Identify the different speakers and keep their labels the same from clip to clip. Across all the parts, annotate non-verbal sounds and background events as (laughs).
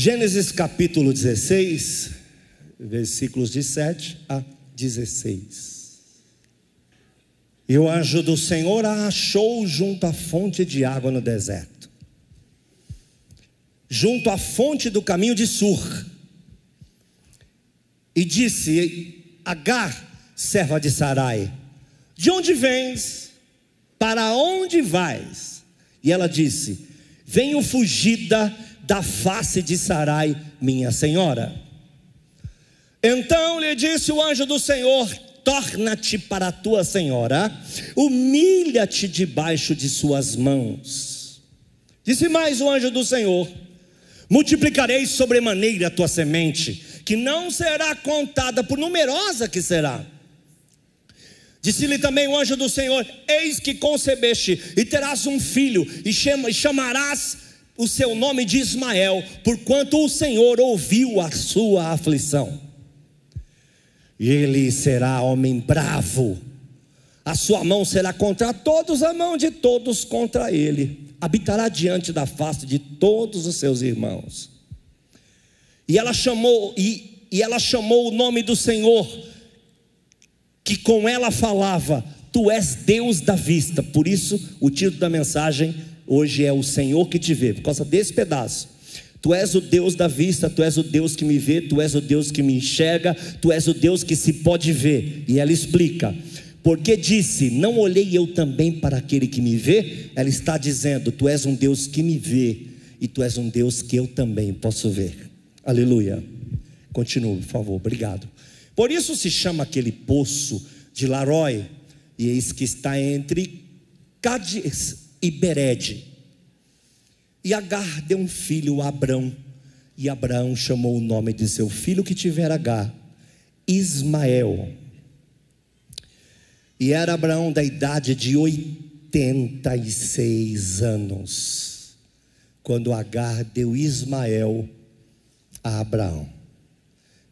Speaker 1: Gênesis capítulo 16, versículos de 7 a 16. E o anjo do Senhor a achou junto à fonte de água no deserto, junto à fonte do caminho de Sur, e disse: Agar, serva de Sarai, de onde vens? Para onde vais? E ela disse: Venho fugida da face de Sarai, minha senhora. Então lhe disse o anjo do Senhor: Torna-te para a tua senhora, humilha-te debaixo de suas mãos. Disse mais o anjo do Senhor: Multiplicarei sobremaneira a tua semente, que não será contada, por numerosa que será. Disse-lhe também o anjo do Senhor: Eis que concebeste e terás um filho, e, chama, chamarás o seu nome de Ismael, porquanto o Senhor ouviu a sua aflição. Ele será homem bravo, a sua mão será contra todos, a mão de todos contra ele, habitará diante da face de todos os seus irmãos. E ela chamou, e, e ela chamou o nome do Senhor, que com ela falava: Tu és Deus da vista. Por isso, o título da mensagem hoje é O Senhor que te vê, por causa desse pedaço. Tu és o Deus da vista, tu és o Deus que me vê, tu és o Deus que me enxerga, tu és o Deus que se pode ver. E ela explica: porque disse, não olhei eu também para aquele que me vê? Ela está dizendo: Tu és um Deus que me vê, e tu és um Deus que eu também posso ver. Aleluia. Continue, por favor, obrigado. Por isso se chama aquele poço de Larói, e eis que está entre Cádiz e Bered. E Agar deu um filho a Abrão, e Abraão chamou o nome de seu filho que tivera Agar, Ismael. E era Abraão da idade de 86 anos, quando Agar deu Ismael a Abraão.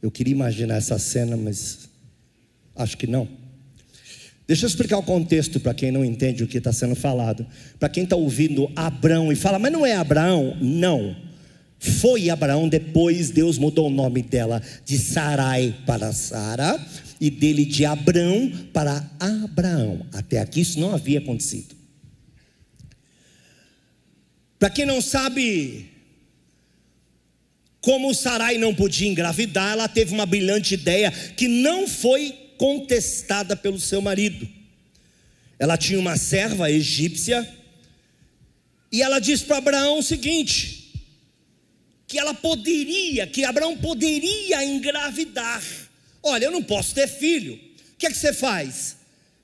Speaker 1: Eu queria imaginar essa cena, mas acho que não. Deixa eu explicar o contexto para quem não entende o que está sendo falado. Para quem está ouvindo Abraão e fala, mas não é Abraão? Não. Foi Abraão, depois Deus mudou o nome dela de Sarai para Sara e dele de Abrão para Abraão. Até aqui isso não havia acontecido. Para quem não sabe, como Sarai não podia engravidar, ela teve uma brilhante ideia que não foi contestada pelo seu marido. Ela tinha uma serva egípcia e ela disse para Abraão o seguinte: que ela poderia, que Abraão poderia engravidar. Olha, eu não posso ter filho. O que é que você faz?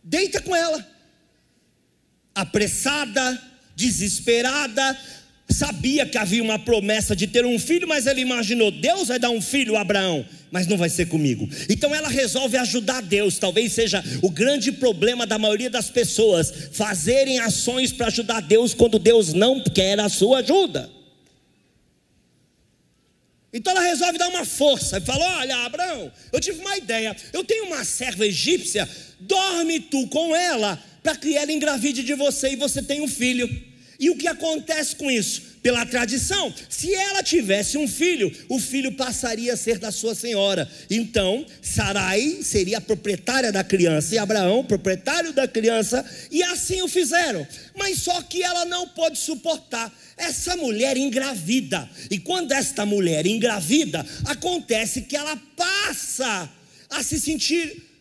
Speaker 1: Deita com ela. Apressada, desesperada, sabia que havia uma promessa de ter um filho, mas ele imaginou: Deus vai dar um filho a Abraão, mas não vai ser comigo. Então ela resolve ajudar Deus. Talvez seja o grande problema da maioria das pessoas fazerem ações para ajudar Deus quando Deus não quer a sua ajuda. Então ela resolve dar uma força e fala: Olha, Abraão, eu tive uma ideia. Eu tenho uma serva egípcia, dorme tu com ela, para que ela engravide de você e você tenha um filho. E o que acontece com isso? Pela tradição, se ela tivesse um filho, o filho passaria a ser da sua senhora. Então, Sarai seria a proprietária da criança e Abraão, proprietário da criança, e assim o fizeram. Mas só que ela não pode suportar essa mulher engravida. E quando esta mulher engravida, acontece que ela passa a se sentir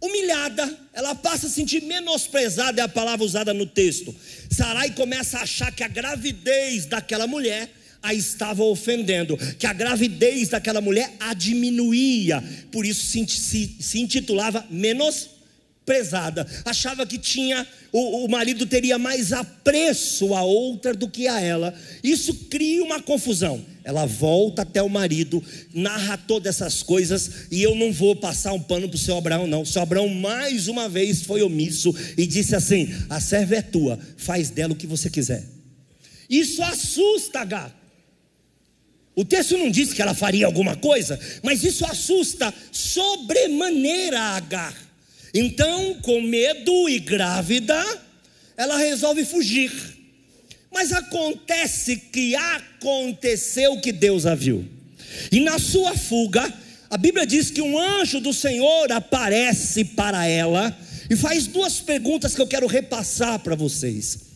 Speaker 1: humilhada, ela passa a sentir menosprezada, é a palavra usada no texto. Sarai começa a achar que a gravidez daquela mulher a estava ofendendo, que a gravidez daquela mulher a diminuía, por isso se, se, se intitulava menosprezada. Achava que tinha o, o marido teria mais apreço a outra do que a ela. Isso cria uma confusão. Ela volta até o marido, narra todas essas coisas, e eu não vou passar um pano para o seu Abraão, não. O seu Abraão, mais uma vez, foi omisso e disse assim: A serva é tua, faz dela o que você quiser. Isso assusta Agar. O texto não diz que ela faria alguma coisa, mas isso assusta sobremaneira Agar. Então, com medo e grávida, ela resolve fugir. Mas acontece que aconteceu que Deus a viu. E na sua fuga, a Bíblia diz que um anjo do Senhor aparece para ela e faz duas perguntas que eu quero repassar para vocês.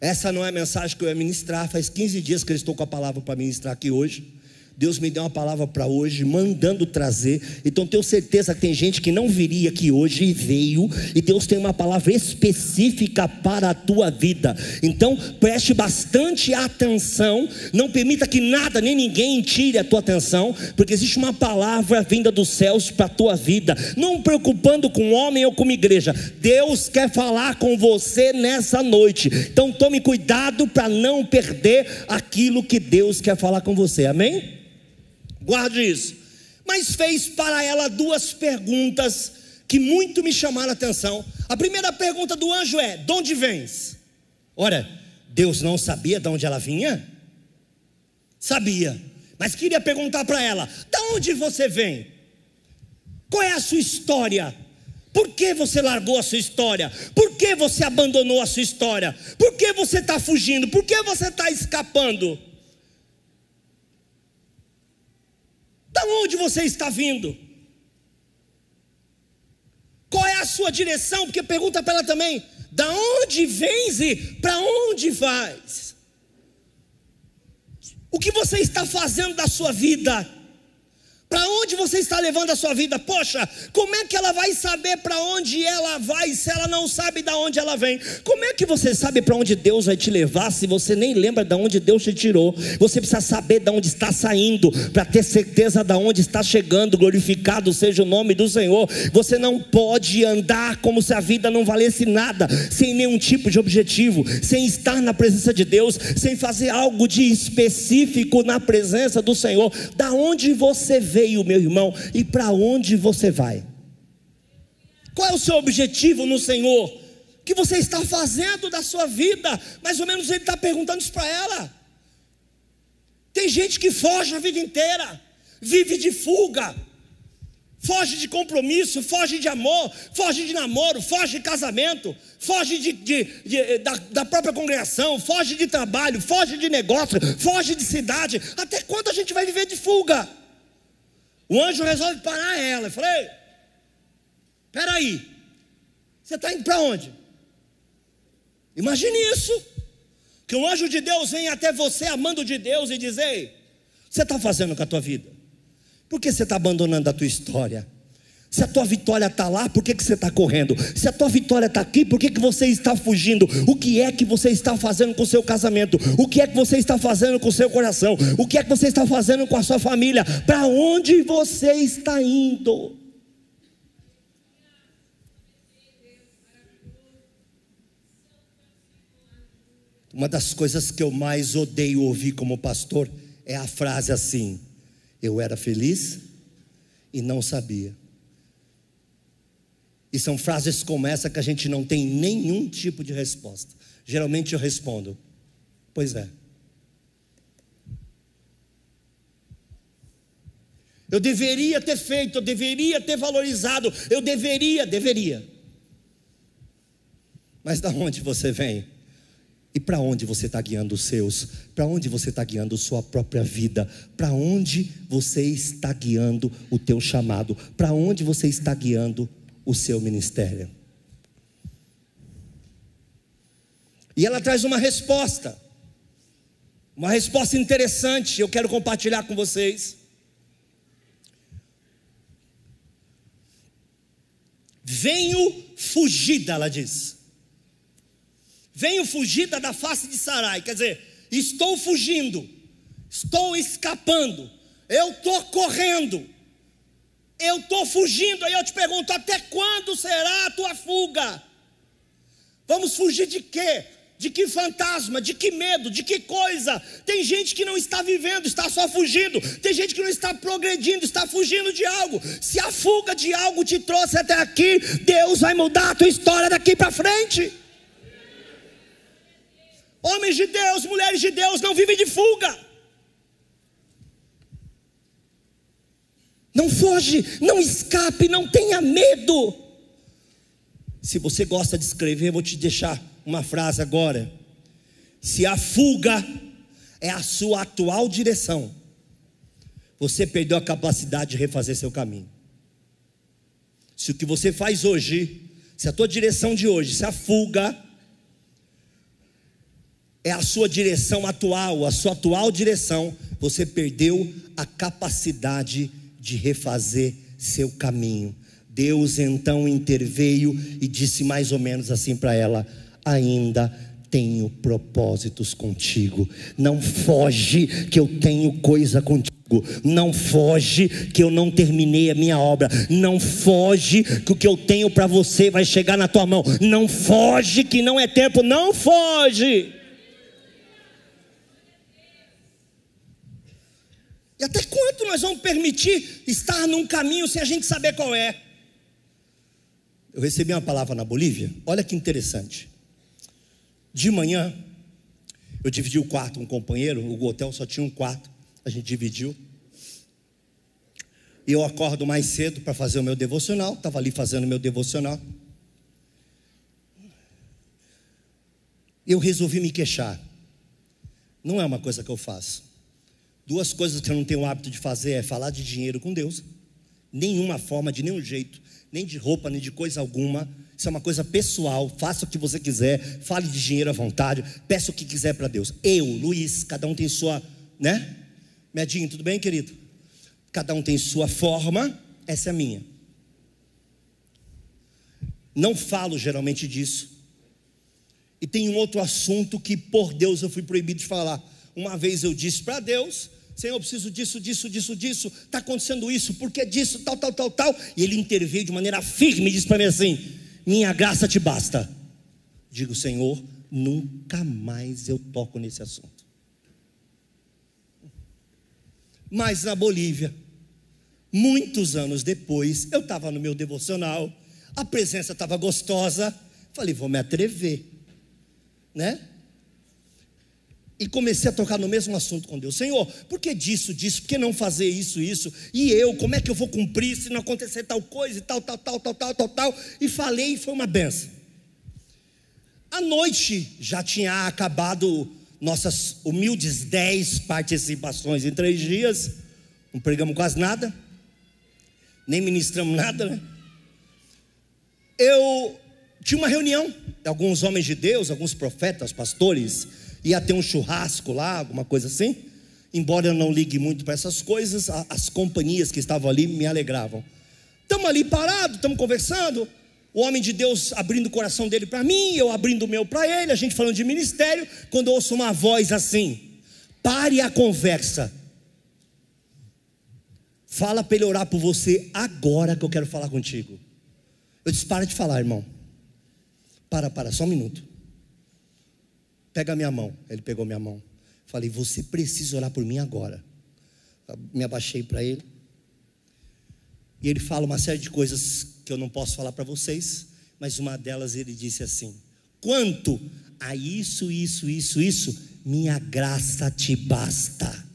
Speaker 1: Essa não é a mensagem que eu ia ministrar, faz 15 dias que eu estou com a palavra para ministrar aqui hoje. Deus me deu uma palavra para hoje, mandando trazer. Então tenho certeza que tem gente que não viria aqui hoje e veio, e Deus tem uma palavra específica para a tua vida. Então preste bastante atenção, não permita que nada nem ninguém tire a tua atenção, porque existe uma palavra vinda dos céus para a tua vida. Não preocupando com homem ou com igreja. Deus quer falar com você nessa noite. Então tome cuidado para não perder aquilo que Deus quer falar com você. Amém? Guarde isso. Mas fez para ela duas perguntas que muito me chamaram a atenção. A primeira pergunta do anjo é: De onde vens? Ora, Deus não sabia de onde ela vinha? Sabia, mas queria perguntar para ela: De onde você vem? Qual é a sua história? Por que você largou a sua história? Por que você abandonou a sua história? Por que você está fugindo? Por que você está escapando? Da onde você está vindo? Qual é a sua direção? Porque pergunta para ela também: da onde vens e para onde vais? O que você está fazendo da sua vida? Para onde você está levando a sua vida? Poxa, como é que ela vai saber para onde ela vai se ela não sabe de onde ela vem? Como é que você sabe para onde Deus vai te levar se você nem lembra de onde Deus te tirou? Você precisa saber de onde está saindo para ter certeza de onde está chegando. Glorificado seja o nome do Senhor. Você não pode andar como se a vida não valesse nada, sem nenhum tipo de objetivo, sem estar na presença de Deus, sem fazer algo de específico na presença do Senhor. Da onde você vem? Veio, meu irmão, e para onde você vai? Qual é o seu objetivo no Senhor? O que você está fazendo da sua vida? Mais ou menos ele está perguntando isso para ela. Tem gente que foge a vida inteira, vive de fuga, foge de compromisso, foge de amor, foge de namoro, foge de casamento, foge de, de, de, da, da, própria congregação, foge de trabalho, foge de negócio, foge de cidade. Até quando a gente vai viver de fuga? O anjo resolve parar ela. Eu falei: Espera aí, você está indo para onde? Imagine isso. Que um anjo de Deus vem até você, amando de Deus, e diz: Ei, você está fazendo com a tua vida? Por que você está abandonando a tua história? Se a tua vitória está lá, por que, que você está correndo? Se a tua vitória está aqui, por que, que você está fugindo? O que é que você está fazendo com o seu casamento? O que é que você está fazendo com o seu coração? O que é que você está fazendo com a sua família? Para onde você está indo? Uma das coisas que eu mais odeio ouvir como pastor é a frase assim: Eu era feliz e não sabia. E são frases como essa que a gente não tem nenhum tipo de resposta. Geralmente eu respondo: Pois é. Eu deveria ter feito, eu deveria ter valorizado, eu deveria, deveria. Mas da onde você vem? E para onde você está guiando os seus? Para onde você está guiando sua própria vida? Para onde você está guiando o teu chamado? Para onde você está guiando o seu ministério. E ela traz uma resposta, uma resposta interessante, eu quero compartilhar com vocês. Venho fugida, ela diz. Venho fugida da face de Sarai, quer dizer, estou fugindo, estou escapando, eu estou correndo eu estou fugindo, aí eu te pergunto: até quando será a tua fuga? Vamos fugir de quê? De que fantasma? De que medo? De que coisa? Tem gente que não está vivendo, está só fugindo. Tem gente que não está progredindo, está fugindo de algo. Se a fuga de algo te trouxe até aqui, Deus vai mudar a tua história daqui para frente. Homens de Deus, mulheres de Deus não vivem de fuga. Não foge, não escape, não tenha medo. Se você gosta de escrever, vou te deixar uma frase agora. Se a fuga é a sua atual direção, você perdeu a capacidade de refazer seu caminho. Se o que você faz hoje, se a tua direção de hoje, se a fuga é a sua direção atual, a sua atual direção, você perdeu a capacidade de refazer seu caminho. Deus então interveio e disse mais ou menos assim para ela: ainda tenho propósitos contigo. Não foge que eu tenho coisa contigo. Não foge que eu não terminei a minha obra. Não foge que o que eu tenho para você vai chegar na tua mão. Não foge que não é tempo. Não foge. E até quanto nós vamos permitir estar num caminho sem a gente saber qual é? Eu recebi uma palavra na Bolívia, olha que interessante. De manhã, eu dividi o quarto com um companheiro, o hotel só tinha um quarto, a gente dividiu. E eu acordo mais cedo para fazer o meu devocional, estava ali fazendo o meu devocional. Eu resolvi me queixar. Não é uma coisa que eu faço. Duas coisas que eu não tenho o hábito de fazer é falar de dinheiro com Deus. Nenhuma forma, de nenhum jeito, nem de roupa, nem de coisa alguma. Isso é uma coisa pessoal. Faça o que você quiser, fale de dinheiro à vontade, peça o que quiser para Deus. Eu, Luiz, cada um tem sua, né? Medinho, tudo bem, querido? Cada um tem sua forma, essa é a minha. Não falo geralmente disso. E tem um outro assunto que, por Deus, eu fui proibido de falar. Uma vez eu disse para Deus Senhor, eu preciso disso, disso, disso, disso, está acontecendo isso, porque disso, tal, tal, tal, tal. E ele interveio de maneira firme e disse para mim assim: Minha graça te basta. Digo, Senhor, nunca mais eu toco nesse assunto. Mas na Bolívia, muitos anos depois, eu estava no meu devocional, a presença estava gostosa, falei, vou me atrever, né? E comecei a tocar no mesmo assunto com Deus. Senhor, por que disso, disso? Por que não fazer isso, isso? E eu, como é que eu vou cumprir se não acontecer tal coisa e tal, tal, tal, tal, tal, tal, tal? E falei e foi uma benção. À noite já tinha acabado nossas humildes dez participações em três dias. Não pregamos quase nada, nem ministramos nada, né? Eu tinha uma reunião, alguns homens de Deus, alguns profetas, pastores, ia ter um churrasco lá, alguma coisa assim. Embora eu não ligue muito para essas coisas, as companhias que estavam ali me alegravam. Estamos ali parados, estamos conversando. O homem de Deus abrindo o coração dele para mim, eu abrindo o meu para ele, a gente falando de ministério. Quando eu ouço uma voz assim: pare a conversa. Fala para ele orar por você agora que eu quero falar contigo. Eu disse: para de falar, irmão. Para, para, só um minuto. Pega minha mão. Ele pegou minha mão. Falei, você precisa orar por mim agora. Me abaixei para ele. E ele fala uma série de coisas que eu não posso falar para vocês, mas uma delas ele disse assim: Quanto a isso, isso, isso, isso, minha graça te basta.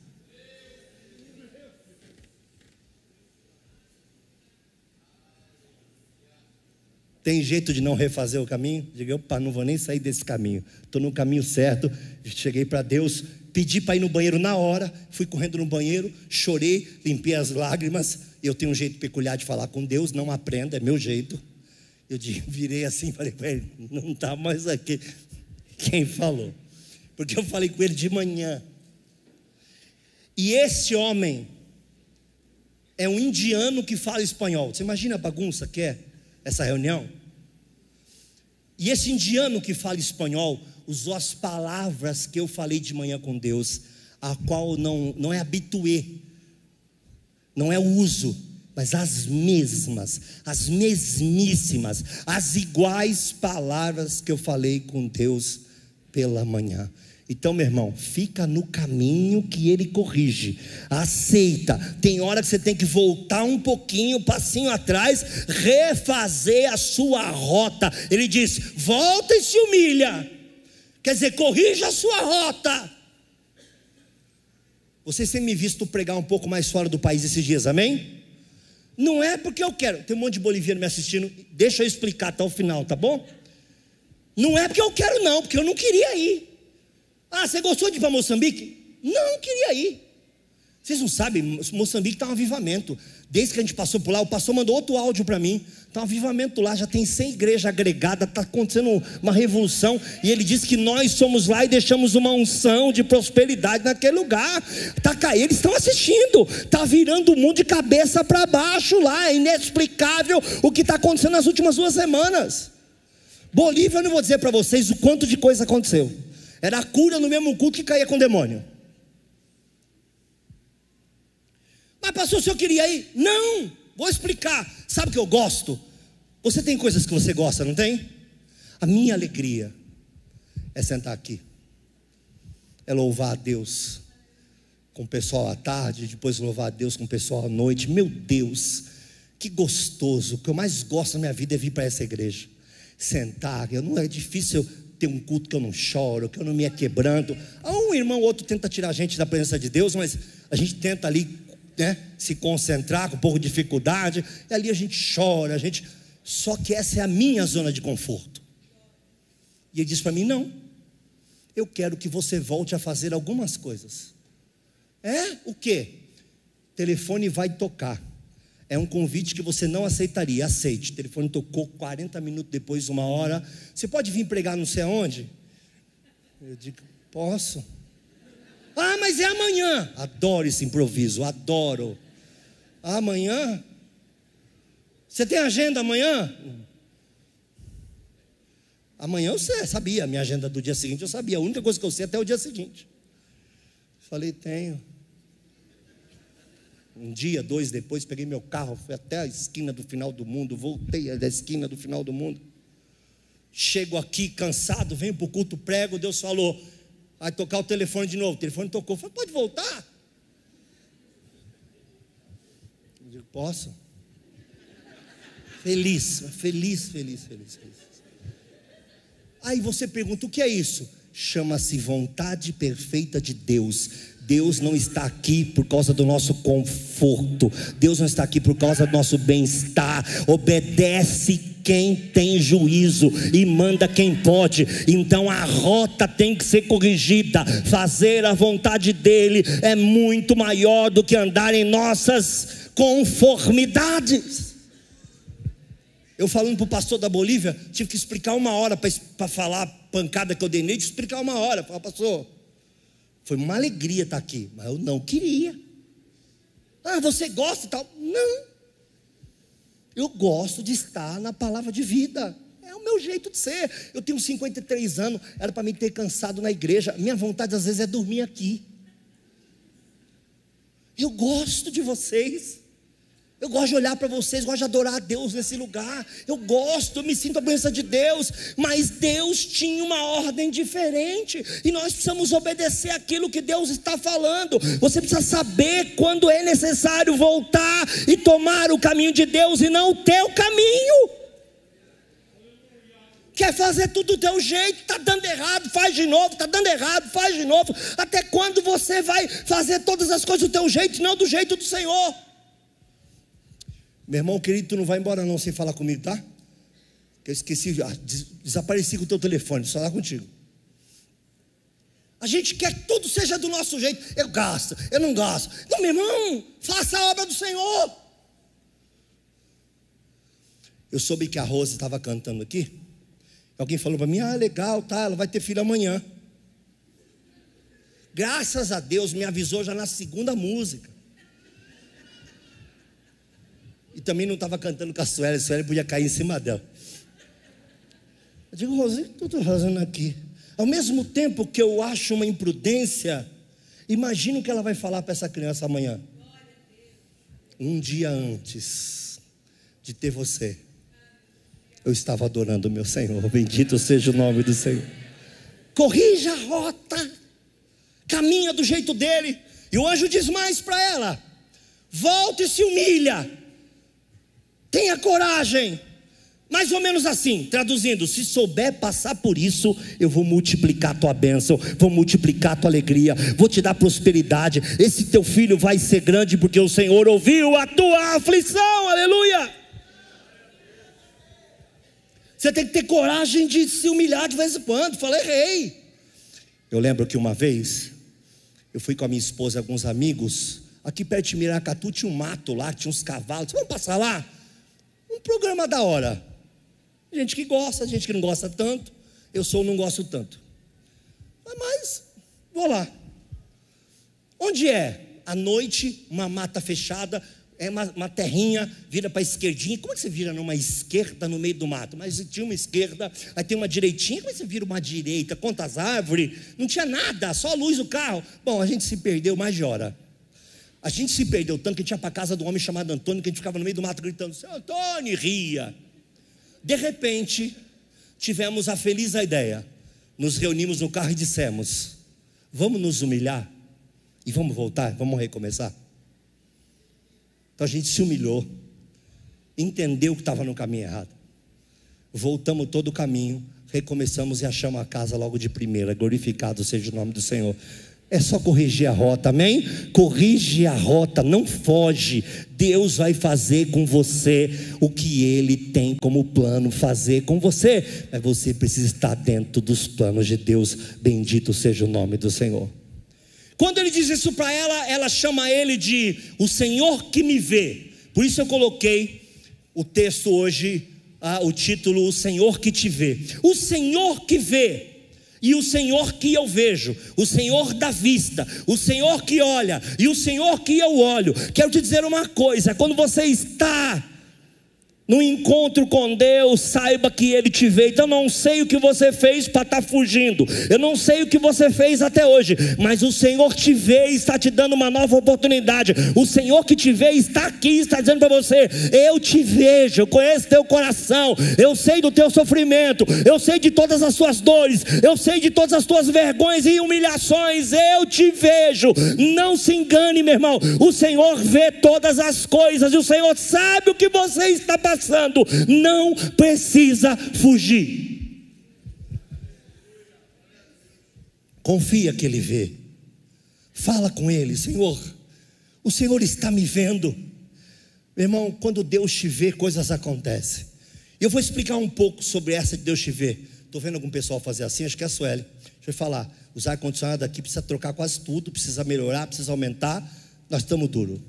Speaker 1: Tem jeito de não refazer o caminho? Diga, opa, não vou nem sair desse caminho. Estou no caminho certo. Cheguei para Deus, pedi para ir no banheiro na hora, fui correndo no banheiro, chorei, limpei as lágrimas. Eu tenho um jeito peculiar de falar com Deus, não aprenda, é meu jeito. Eu (laughs) virei assim e falei não está mais aqui. Quem falou? Porque eu falei com ele de manhã. E esse homem é um indiano que fala espanhol. Você imagina a bagunça que é? Essa reunião. E esse indiano que fala espanhol usou as palavras que eu falei de manhã com Deus, a qual não, não é habitué, não é uso, mas as mesmas, as mesmíssimas, as iguais palavras que eu falei com Deus pela manhã. Então, meu irmão, fica no caminho que ele corrige. Aceita. Tem hora que você tem que voltar um pouquinho, um passinho atrás, refazer a sua rota. Ele diz: volta e se humilha. Quer dizer, corrija a sua rota. Vocês têm me visto pregar um pouco mais fora do país esses dias, amém? Não é porque eu quero. Tem um monte de boliviano me assistindo. Deixa eu explicar até o final, tá bom? Não é porque eu quero, não, porque eu não queria ir. Ah, você gostou de ir para Moçambique? Não, queria ir. Vocês não sabem, Moçambique está um avivamento. Desde que a gente passou por lá, o pastor mandou outro áudio para mim. Está um avivamento lá, já tem 100 igrejas agregadas, está acontecendo uma revolução. E ele disse que nós somos lá e deixamos uma unção de prosperidade naquele lugar. Tá, eles estão assistindo, está virando o mundo de cabeça para baixo lá. É inexplicável o que está acontecendo nas últimas duas semanas. Bolívia, eu não vou dizer para vocês o quanto de coisa aconteceu. Era a cura no mesmo culto que caía com o demônio. Mas pastor, o senhor queria ir? Não, vou explicar. Sabe o que eu gosto? Você tem coisas que você gosta, não tem? A minha alegria é sentar aqui, é louvar a Deus com o pessoal à tarde, depois louvar a Deus com o pessoal à noite. Meu Deus, que gostoso! O que eu mais gosto na minha vida é vir para essa igreja, sentar. Eu não é difícil ter um culto que eu não choro, que eu não me quebrando. Um irmão ou outro tenta tirar a gente da presença de Deus, mas a gente tenta ali né, se concentrar com um pouco de dificuldade, e ali a gente chora, a gente. Só que essa é a minha zona de conforto. E ele diz para mim: não, eu quero que você volte a fazer algumas coisas. É? O que? Telefone vai tocar. É um convite que você não aceitaria. Aceite. O telefone tocou 40 minutos depois, uma hora. Você pode vir pregar não sei aonde? Eu digo: posso. Ah, mas é amanhã. Adoro esse improviso, adoro. Amanhã? Você tem agenda amanhã? Amanhã eu sei, sabia, minha agenda do dia seguinte eu sabia. A única coisa que eu sei é até o dia seguinte. Falei, tenho. Um dia, dois depois, peguei meu carro, fui até a esquina do final do mundo, voltei da esquina do final do mundo. Chego aqui cansado, venho para o culto prego, Deus falou: Vai tocar o telefone de novo. O telefone tocou. Falei, pode voltar? Eu digo, posso? Feliz, feliz, feliz, feliz, feliz. Aí você pergunta: o que é isso? Chama-se vontade perfeita de Deus. Deus não está aqui por causa do nosso conforto, Deus não está aqui por causa do nosso bem-estar. Obedece quem tem juízo e manda quem pode. Então a rota tem que ser corrigida. Fazer a vontade dele é muito maior do que andar em nossas conformidades. Eu falando para o pastor da Bolívia, tive que explicar uma hora para falar a pancada que eu dei nele, explicar uma hora. Falar, pastor, foi uma alegria estar aqui, mas eu não queria. Ah, você gosta e tal? Não. Eu gosto de estar na palavra de vida. É o meu jeito de ser. Eu tenho 53 anos, era para mim ter cansado na igreja. Minha vontade às vezes é dormir aqui. Eu gosto de vocês. Eu gosto de olhar para vocês, gosto de adorar a Deus nesse lugar. Eu gosto, eu me sinto a presença de Deus. Mas Deus tinha uma ordem diferente. E nós precisamos obedecer aquilo que Deus está falando. Você precisa saber quando é necessário voltar e tomar o caminho de Deus e não o teu caminho. Quer fazer tudo do teu jeito, está dando errado, faz de novo, está dando errado, faz de novo. Até quando você vai fazer todas as coisas do teu jeito, não do jeito do Senhor? Meu irmão querido, tu não vai embora não sem falar comigo, tá? Eu esqueci, ah, desapareci com o teu telefone, só lá contigo. A gente quer que tudo seja do nosso jeito. Eu gasto, eu não gasto. Não, meu irmão, faça a obra do Senhor. Eu soube que a Rosa estava cantando aqui. Alguém falou para mim: ah, legal, tá, ela vai ter filho amanhã. Graças a Deus me avisou já na segunda música. E também não estava cantando com a Sueli, a Sueli podia cair em cima dela. Eu digo, Rosinha, o que eu estou fazendo aqui? Ao mesmo tempo que eu acho uma imprudência, imagina o que ela vai falar para essa criança amanhã. Um dia antes de ter você, eu estava adorando o meu Senhor. Bendito seja o nome do Senhor. Corrija a rota, caminha do jeito dele. E o anjo diz mais para ela: volta e se humilha Tenha coragem. Mais ou menos assim, traduzindo: se souber passar por isso, eu vou multiplicar a tua bênção, vou multiplicar a tua alegria, vou te dar prosperidade. Esse teu filho vai ser grande, porque o Senhor ouviu a tua aflição, aleluia. Você tem que ter coragem de se humilhar de vez em quando. Falei, errei. Eu lembro que uma vez eu fui com a minha esposa e alguns amigos, aqui perto de Miracatu tinha um mato lá, tinha uns cavalos. Vamos passar lá? Um programa da hora. Gente que gosta, gente que não gosta tanto. Eu sou não gosto tanto. Mas vou lá. Onde é? À noite, uma mata fechada, é uma, uma terrinha, vira para a esquerdinha. Como é que você vira numa esquerda no meio do mato? Mas tinha uma esquerda, aí tem uma direitinha. Como é que você vira uma direita? Quantas árvores? Não tinha nada, só a luz do carro. Bom, a gente se perdeu mais de hora. A gente se perdeu tanto que a gente ia para casa do homem chamado Antônio, que a gente ficava no meio do mato gritando: Seu Antônio, ria. De repente, tivemos a feliz ideia. Nos reunimos no carro e dissemos: Vamos nos humilhar e vamos voltar, vamos recomeçar. Então a gente se humilhou, entendeu que estava no caminho errado. Voltamos todo o caminho, recomeçamos e achamos a casa logo de primeira. Glorificado seja o nome do Senhor. É só corrigir a rota, amém? Corrige a rota, não foge. Deus vai fazer com você o que Ele tem como plano fazer com você. Mas você precisa estar dentro dos planos de Deus. Bendito seja o nome do Senhor. Quando ele diz isso para ela, ela chama ele de o Senhor que me vê. Por isso eu coloquei o texto hoje, ah, o título O Senhor que te vê. O Senhor que vê e o Senhor que eu vejo, o Senhor da vista, o Senhor que olha e o Senhor que eu olho. Quero te dizer uma coisa: quando você está no encontro com Deus, saiba que Ele te vê. Então, não sei o que você fez para estar tá fugindo, eu não sei o que você fez até hoje, mas o Senhor te vê e está te dando uma nova oportunidade. O Senhor que te vê está aqui, está dizendo para você: Eu te vejo, eu conheço teu coração, eu sei do teu sofrimento, eu sei de todas as suas dores, eu sei de todas as tuas vergonhas e humilhações. Eu te vejo. Não se engane, meu irmão, o Senhor vê todas as coisas e o Senhor sabe o que você está passando passando, não precisa fugir. Confia que Ele vê. Fala com Ele, Senhor. O Senhor está me vendo. Meu irmão, quando Deus te vê, coisas acontecem. Eu vou explicar um pouco sobre essa de Deus te ver. Estou vendo algum pessoal fazer assim, acho que é a Sueli. Deixa eu falar. Os ar-condicionado aqui precisa trocar quase tudo, precisa melhorar, precisa aumentar. Nós estamos duro.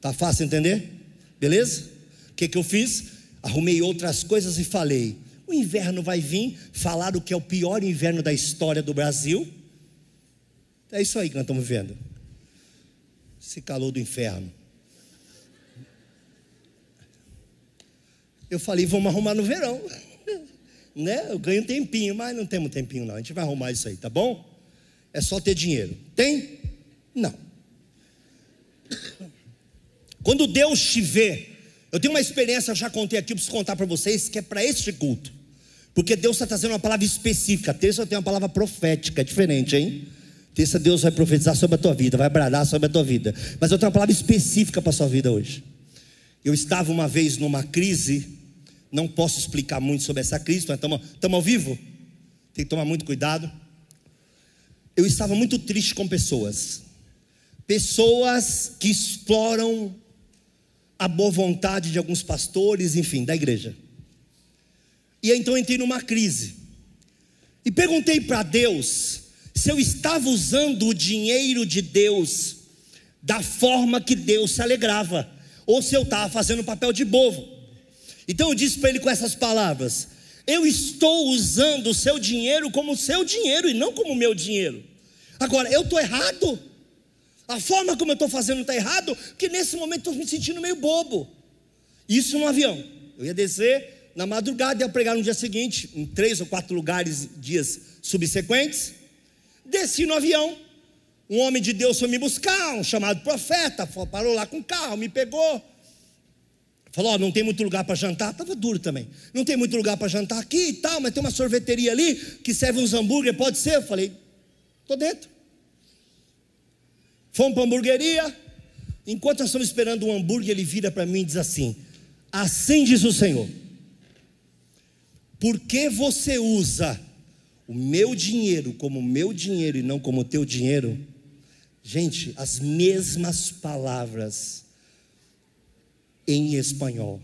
Speaker 1: Tá fácil entender? Beleza? Que, que eu fiz? Arrumei outras coisas e falei: o inverno vai vir, falaram que é o pior inverno da história do Brasil. É isso aí que nós estamos vendo. Esse calor do inferno. Eu falei, vamos arrumar no verão. (laughs) né? Eu ganho um tempinho, mas não temos tempinho não. A gente vai arrumar isso aí, tá bom? É só ter dinheiro. Tem? Não. (coughs) Quando Deus te vê eu tenho uma experiência, eu já contei aqui, preciso contar para vocês, que é para este culto. Porque Deus está trazendo uma palavra específica. Terça eu tenho uma palavra profética, é diferente, hein? Terça Deus vai profetizar sobre a tua vida, vai bradar sobre a tua vida. Mas eu tenho uma palavra específica para a sua vida hoje. Eu estava uma vez numa crise, não posso explicar muito sobre essa crise, estamos ao vivo? Tem que tomar muito cuidado. Eu estava muito triste com pessoas. Pessoas que exploram a boa vontade de alguns pastores, enfim, da igreja. E então entrei numa crise. E perguntei para Deus se eu estava usando o dinheiro de Deus da forma que Deus se alegrava, ou se eu estava fazendo papel de bobo. Então eu disse para ele com essas palavras: Eu estou usando o seu dinheiro como seu dinheiro e não como meu dinheiro. Agora, eu estou errado? A forma como eu estou fazendo está errado, porque nesse momento estou me sentindo meio bobo. Isso no avião. Eu ia descer na madrugada, ia pregar no dia seguinte, em três ou quatro lugares, dias subsequentes. Desci no avião. Um homem de Deus foi me buscar, um chamado profeta, parou lá com o carro, me pegou. Falou: oh, não tem muito lugar para jantar. Estava duro também. Não tem muito lugar para jantar aqui e tal, mas tem uma sorveteria ali que serve uns hambúrguer, pode ser? Eu falei: estou dentro. Fomos para a hamburgueria. Enquanto nós estamos esperando um hambúrguer, ele vira para mim e diz assim: Assim diz o Senhor. Por que você usa o meu dinheiro como meu dinheiro e não como o teu dinheiro? Gente, as mesmas palavras em espanhol.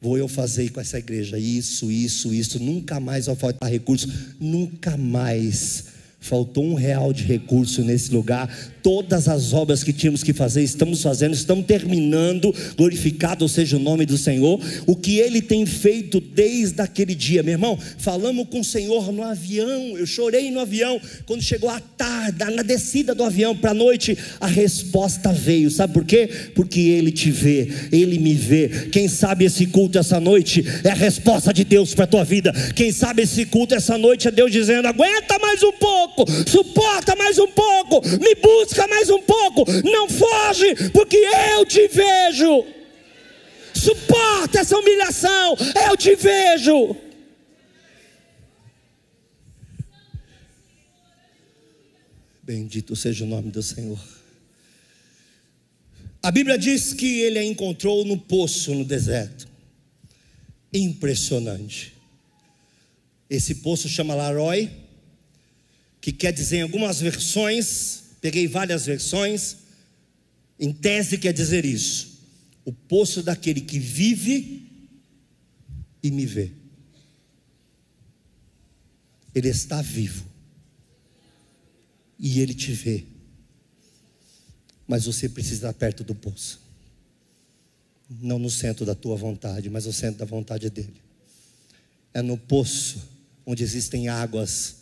Speaker 1: Vou eu fazer com essa igreja isso, isso, isso. Nunca mais vai faltar recurso. Nunca mais faltou um real de recurso nesse lugar. Todas as obras que tínhamos que fazer, estamos fazendo, estamos terminando, glorificado seja o nome do Senhor, o que Ele tem feito desde aquele dia, meu irmão, falamos com o Senhor no avião, eu chorei no avião, quando chegou a tarde, na descida do avião para a noite, a resposta veio, sabe por quê? Porque Ele te vê, Ele me vê, quem sabe esse culto essa noite é a resposta de Deus para a tua vida, quem sabe esse culto essa noite é Deus dizendo, aguenta mais um pouco, suporta mais um pouco, me busca mais um pouco, não foge, porque eu te vejo. Suporta essa humilhação, eu te vejo. Bendito seja o nome do Senhor. A Bíblia diz que ele a encontrou no poço no deserto. Impressionante. Esse poço chama Larói, que quer dizer em algumas versões peguei várias versões, em tese quer dizer isso: o poço daquele que vive e me vê. Ele está vivo e ele te vê, mas você precisa estar perto do poço, não no centro da tua vontade, mas no centro da vontade dele. É no poço onde existem águas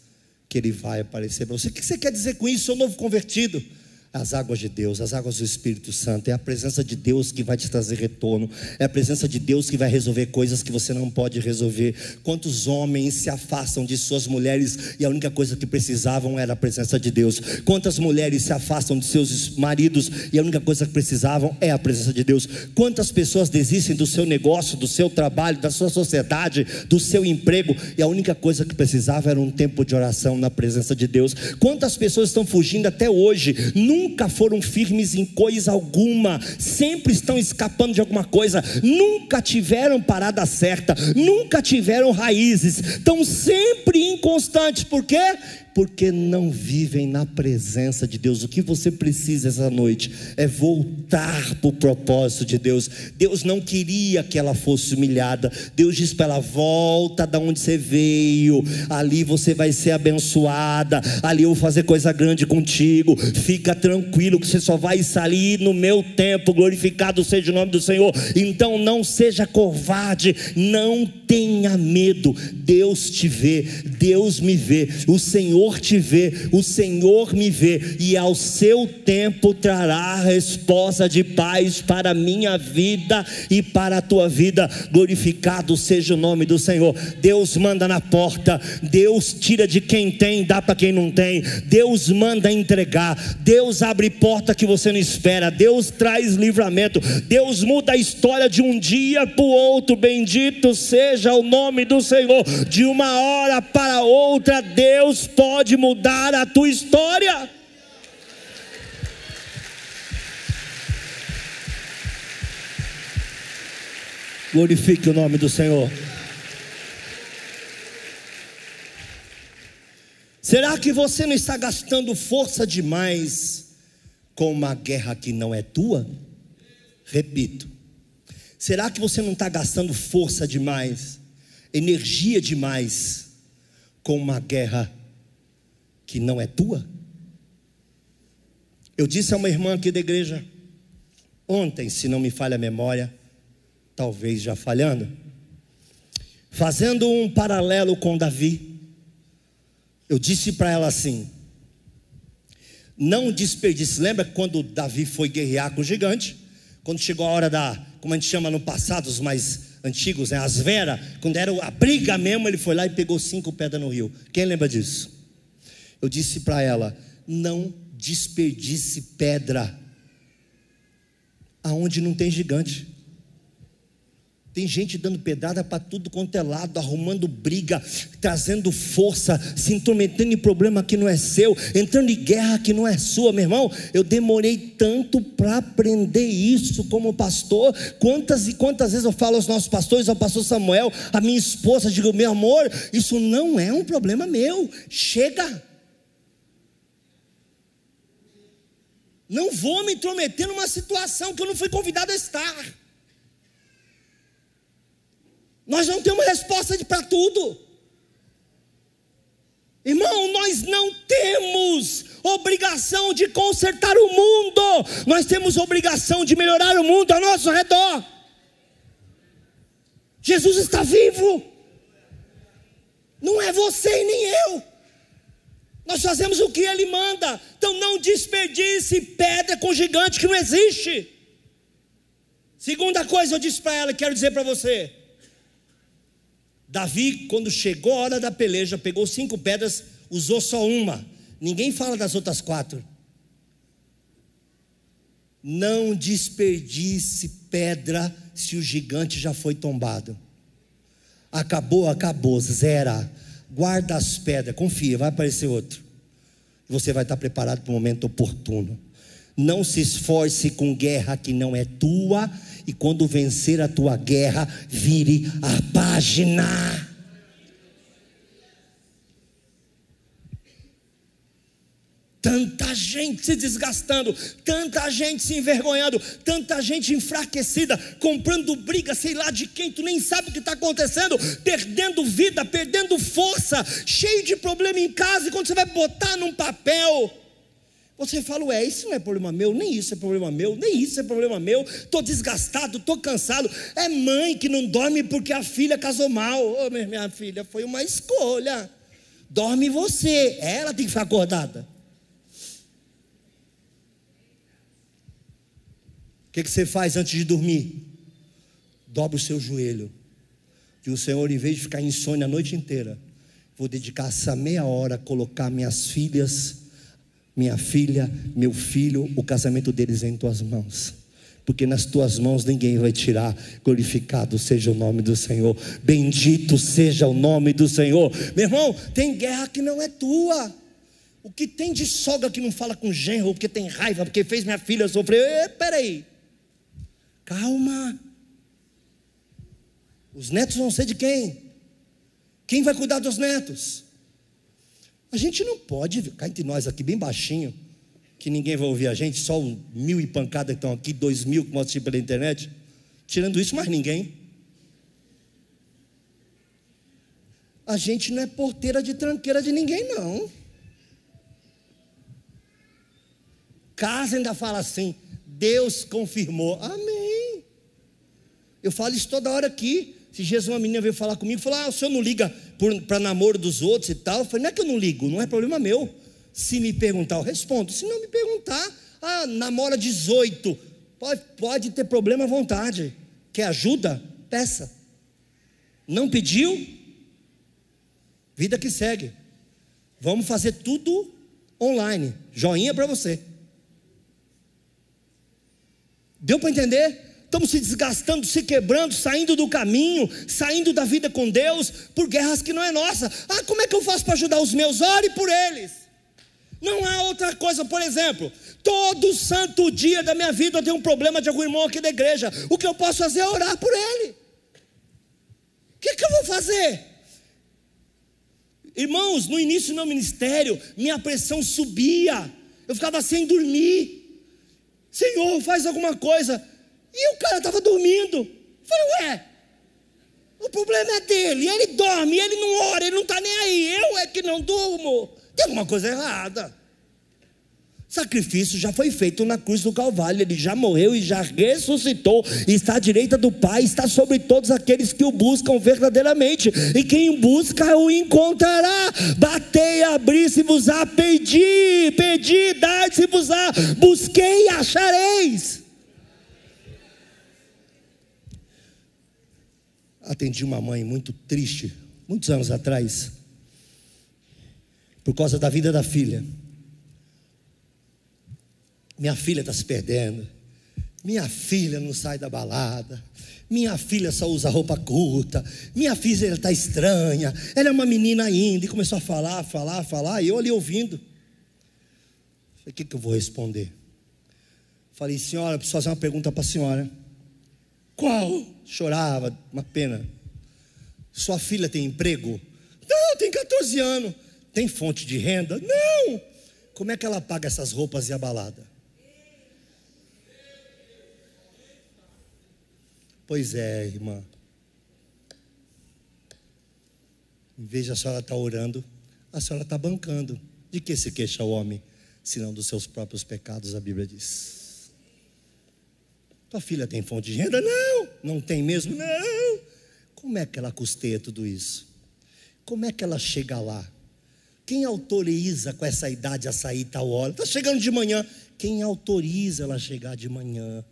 Speaker 1: que ele vai aparecer para você. O que você quer dizer com isso, seu novo convertido? As águas de Deus, as águas do Espírito Santo, é a presença de Deus que vai te trazer retorno, é a presença de Deus que vai resolver coisas que você não pode resolver. Quantos homens se afastam de suas mulheres e a única coisa que precisavam era a presença de Deus? Quantas mulheres se afastam de seus maridos e a única coisa que precisavam é a presença de Deus? Quantas pessoas desistem do seu negócio, do seu trabalho, da sua sociedade, do seu emprego e a única coisa que precisava era um tempo de oração na presença de Deus? Quantas pessoas estão fugindo até hoje? nunca foram firmes em coisa alguma, sempre estão escapando de alguma coisa, nunca tiveram parada certa, nunca tiveram raízes, estão sempre inconstantes, por quê? Porque não vivem na presença de Deus. O que você precisa essa noite é voltar para o propósito de Deus. Deus não queria que ela fosse humilhada. Deus disse para ela: volta da onde você veio, ali você vai ser abençoada, ali eu vou fazer coisa grande contigo. Fica tranquilo que você só vai sair no meu tempo. Glorificado seja o nome do Senhor. Então não seja covarde, não tenha medo. Deus te vê, Deus me vê. O Senhor Senhor te vê, o Senhor me vê, e ao seu tempo trará resposta de paz para a minha vida e para a tua vida. Glorificado seja o nome do Senhor. Deus manda na porta, Deus tira de quem tem, dá para quem não tem. Deus manda entregar, Deus abre porta que você não espera, Deus traz livramento, Deus muda a história de um dia para o outro. Bendito seja o nome do Senhor. De uma hora para outra, Deus pode pode mudar a tua história. Glorifique o nome do Senhor. Será que você não está gastando força demais com uma guerra que não é tua? Repito. Será que você não está gastando força demais, energia demais com uma guerra que não é tua? Eu disse a uma irmã aqui da igreja, ontem, se não me falha a memória, talvez já falhando, fazendo um paralelo com Davi, eu disse para ela assim: não desperdice. Lembra quando Davi foi guerrear com o gigante? Quando chegou a hora da, como a gente chama no passado, os mais antigos, né, as Vera, quando era a briga mesmo, ele foi lá e pegou cinco pedras no rio. Quem lembra disso? Eu disse para ela: não desperdice pedra aonde não tem gigante. Tem gente dando pedrada para tudo quanto é lado, arrumando briga, trazendo força, se intrometendo em problema que não é seu, entrando em guerra que não é sua, meu irmão. Eu demorei tanto para aprender isso como pastor. Quantas e quantas vezes eu falo aos nossos pastores, ao pastor Samuel, a minha esposa, digo, meu amor, isso não é um problema meu. Chega. Não vou me intrometer numa situação que eu não fui convidado a estar. Nós não temos resposta para tudo. Irmão, nós não temos obrigação de consertar o mundo, nós temos obrigação de melhorar o mundo ao nosso redor. Jesus está vivo, não é você e nem eu. Nós fazemos o que Ele manda, então não desperdice pedra com gigante que não existe. Segunda coisa, eu disse para ela, quero dizer para você: Davi, quando chegou a hora da peleja, pegou cinco pedras, usou só uma. Ninguém fala das outras quatro. Não desperdice pedra se o gigante já foi tombado. Acabou, acabou, zera. Guarda as pedras, confia, vai aparecer outro. Você vai estar preparado para o momento oportuno. Não se esforce com guerra que não é tua, e quando vencer a tua guerra, vire a página. Tanta gente se desgastando, tanta gente se envergonhando, tanta gente enfraquecida, comprando briga, sei lá de quem, tu nem sabe o que está acontecendo, perdendo vida, perdendo força, cheio de problema em casa, e quando você vai botar num papel, você fala, ué, isso não é problema meu, nem isso é problema meu, nem isso é problema meu, estou desgastado, estou cansado. É mãe que não dorme porque a filha casou mal. Oh, minha filha, foi uma escolha. Dorme você, ela tem que ficar acordada. O que, que você faz antes de dormir? Dobra o seu joelho. E o Senhor, em vez de ficar insônia a noite inteira, vou dedicar essa meia hora a colocar minhas filhas, minha filha, meu filho, o casamento deles em tuas mãos porque nas tuas mãos ninguém vai tirar. Glorificado seja o nome do Senhor, bendito seja o nome do Senhor. Meu irmão, tem guerra que não é tua. O que tem de sogra que não fala com genro, porque tem raiva, porque fez minha filha sofrer. Peraí, Calma. Os netos vão ser de quem? Quem vai cuidar dos netos? A gente não pode ficar entre nós aqui bem baixinho, que ninguém vai ouvir a gente, só mil e pancada estão aqui, dois mil que mostram pela internet. Tirando isso, mais ninguém. A gente não é porteira de tranqueira de ninguém, não. Casa ainda fala assim, Deus confirmou. Amém. Eu falo isso toda hora aqui. Se Jesus, uma menina veio falar comigo, falou: Ah, o senhor não liga para namoro dos outros e tal. Eu falei: Não é que eu não ligo, não é problema meu. Se me perguntar, eu respondo. Se não me perguntar, ah, namora 18. Pode, pode ter problema à vontade. Quer ajuda? Peça. Não pediu? Vida que segue. Vamos fazer tudo online. Joinha para você. Deu para entender? Estamos se desgastando, se quebrando, saindo do caminho, saindo da vida com Deus, por guerras que não é nossa. Ah, como é que eu faço para ajudar os meus? Ore por eles. Não há outra coisa, por exemplo, todo santo dia da minha vida eu tenho um problema de algum irmão aqui da igreja. O que eu posso fazer é orar por ele. O que, que eu vou fazer? Irmãos, no início do meu ministério, minha pressão subia, eu ficava sem dormir. Senhor, faz alguma coisa. E o cara estava dormindo. falei, ué, o problema é dele, ele dorme, ele não ora, ele não está nem aí, eu é que não durmo. Tem alguma coisa errada. Sacrifício já foi feito na cruz do Calvário, ele já morreu e já ressuscitou, está à direita do Pai, está sobre todos aqueles que o buscam verdadeiramente, e quem busca o encontrará. Batei, abri-se-vos-á, pedi, pedi, dai-se-vos-á, busquei e achareis. Atendi uma mãe muito triste, muitos anos atrás, por causa da vida da filha. Minha filha está se perdendo. Minha filha não sai da balada. Minha filha só usa roupa curta. Minha filha está estranha. Ela é uma menina ainda. E começou a falar, falar, falar. E eu ali ouvindo. Falei, o que, que eu vou responder? Falei, senhora, preciso fazer uma pergunta para a senhora. Qual? Chorava, uma pena. Sua filha tem emprego? Não, tem 14 anos. Tem fonte de renda? Não. Como é que ela paga essas roupas e a balada? Pois é, irmã. vez de a senhora estar tá orando, a senhora está bancando. De que se queixa o homem, senão dos seus próprios pecados, a Bíblia diz. Tua filha tem fonte de renda? Não. Não tem mesmo? Não. Como é que ela custeia tudo isso? Como é que ela chega lá? Quem autoriza com essa idade a sair tal hora? Está chegando de manhã. Quem autoriza ela a chegar de manhã?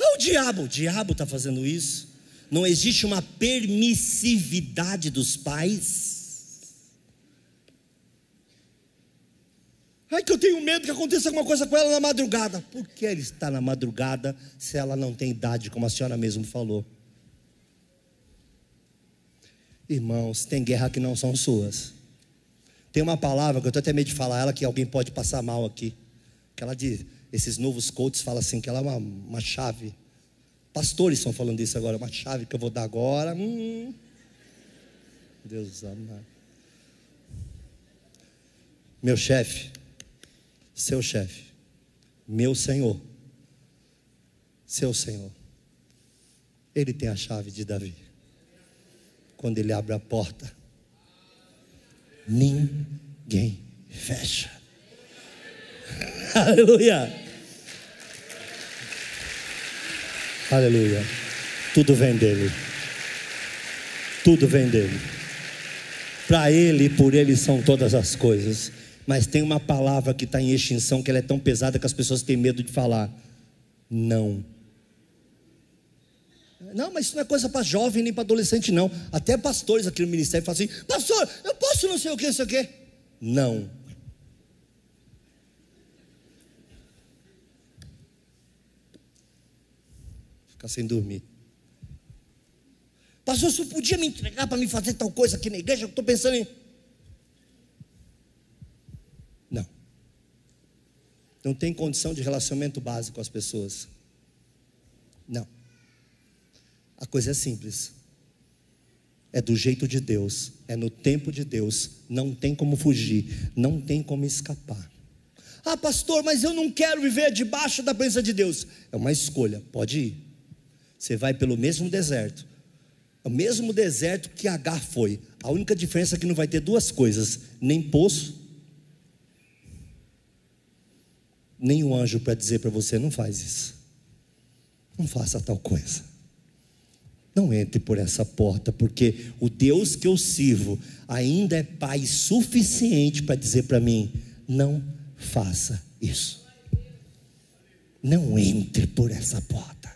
Speaker 1: Ah, o diabo. O diabo está fazendo isso. Não existe uma permissividade dos pais. Ai, que eu tenho medo que aconteça alguma coisa com ela na madrugada. Por que ela está na madrugada se ela não tem idade, como a senhora mesmo falou? Irmãos, tem guerra que não são suas. Tem uma palavra que eu estou até medo de falar ela que alguém pode passar mal aqui. Que ela diz, esses novos coaches falam assim, que ela é uma, uma chave. Pastores estão falando isso agora, uma chave que eu vou dar agora. Hum. Deus amado. Meu chefe, seu chefe, meu Senhor, seu Senhor, Ele tem a chave de Davi. Quando Ele abre a porta, ninguém fecha. (laughs) Aleluia. Aleluia. Tudo vem dele. Tudo vem dele. Para ele e por ele são todas as coisas. Mas tem uma palavra que está em extinção que ela é tão pesada que as pessoas têm medo de falar. Não. Não, mas isso não é coisa para jovem nem para adolescente, não. Até pastores aqui no ministério falam assim: Pastor, eu posso não sei o que, não sei o que. Não. Ficar sem dormir. Pastor, você podia me entregar para me fazer tal coisa aqui na igreja? Eu estou pensando em. Não tem condição de relacionamento básico com as pessoas. Não. A coisa é simples. É do jeito de Deus, é no tempo de Deus, não tem como fugir, não tem como escapar. Ah, pastor, mas eu não quero viver debaixo da presença de Deus. É uma escolha, pode ir. Você vai pelo mesmo deserto, é o mesmo deserto que Agar foi. A única diferença é que não vai ter duas coisas: nem poço nenhum anjo para dizer para você: não faz isso, não faça tal coisa. Não entre por essa porta, porque o Deus que eu sirvo ainda é Pai suficiente para dizer para mim: não faça isso. Não entre por essa porta.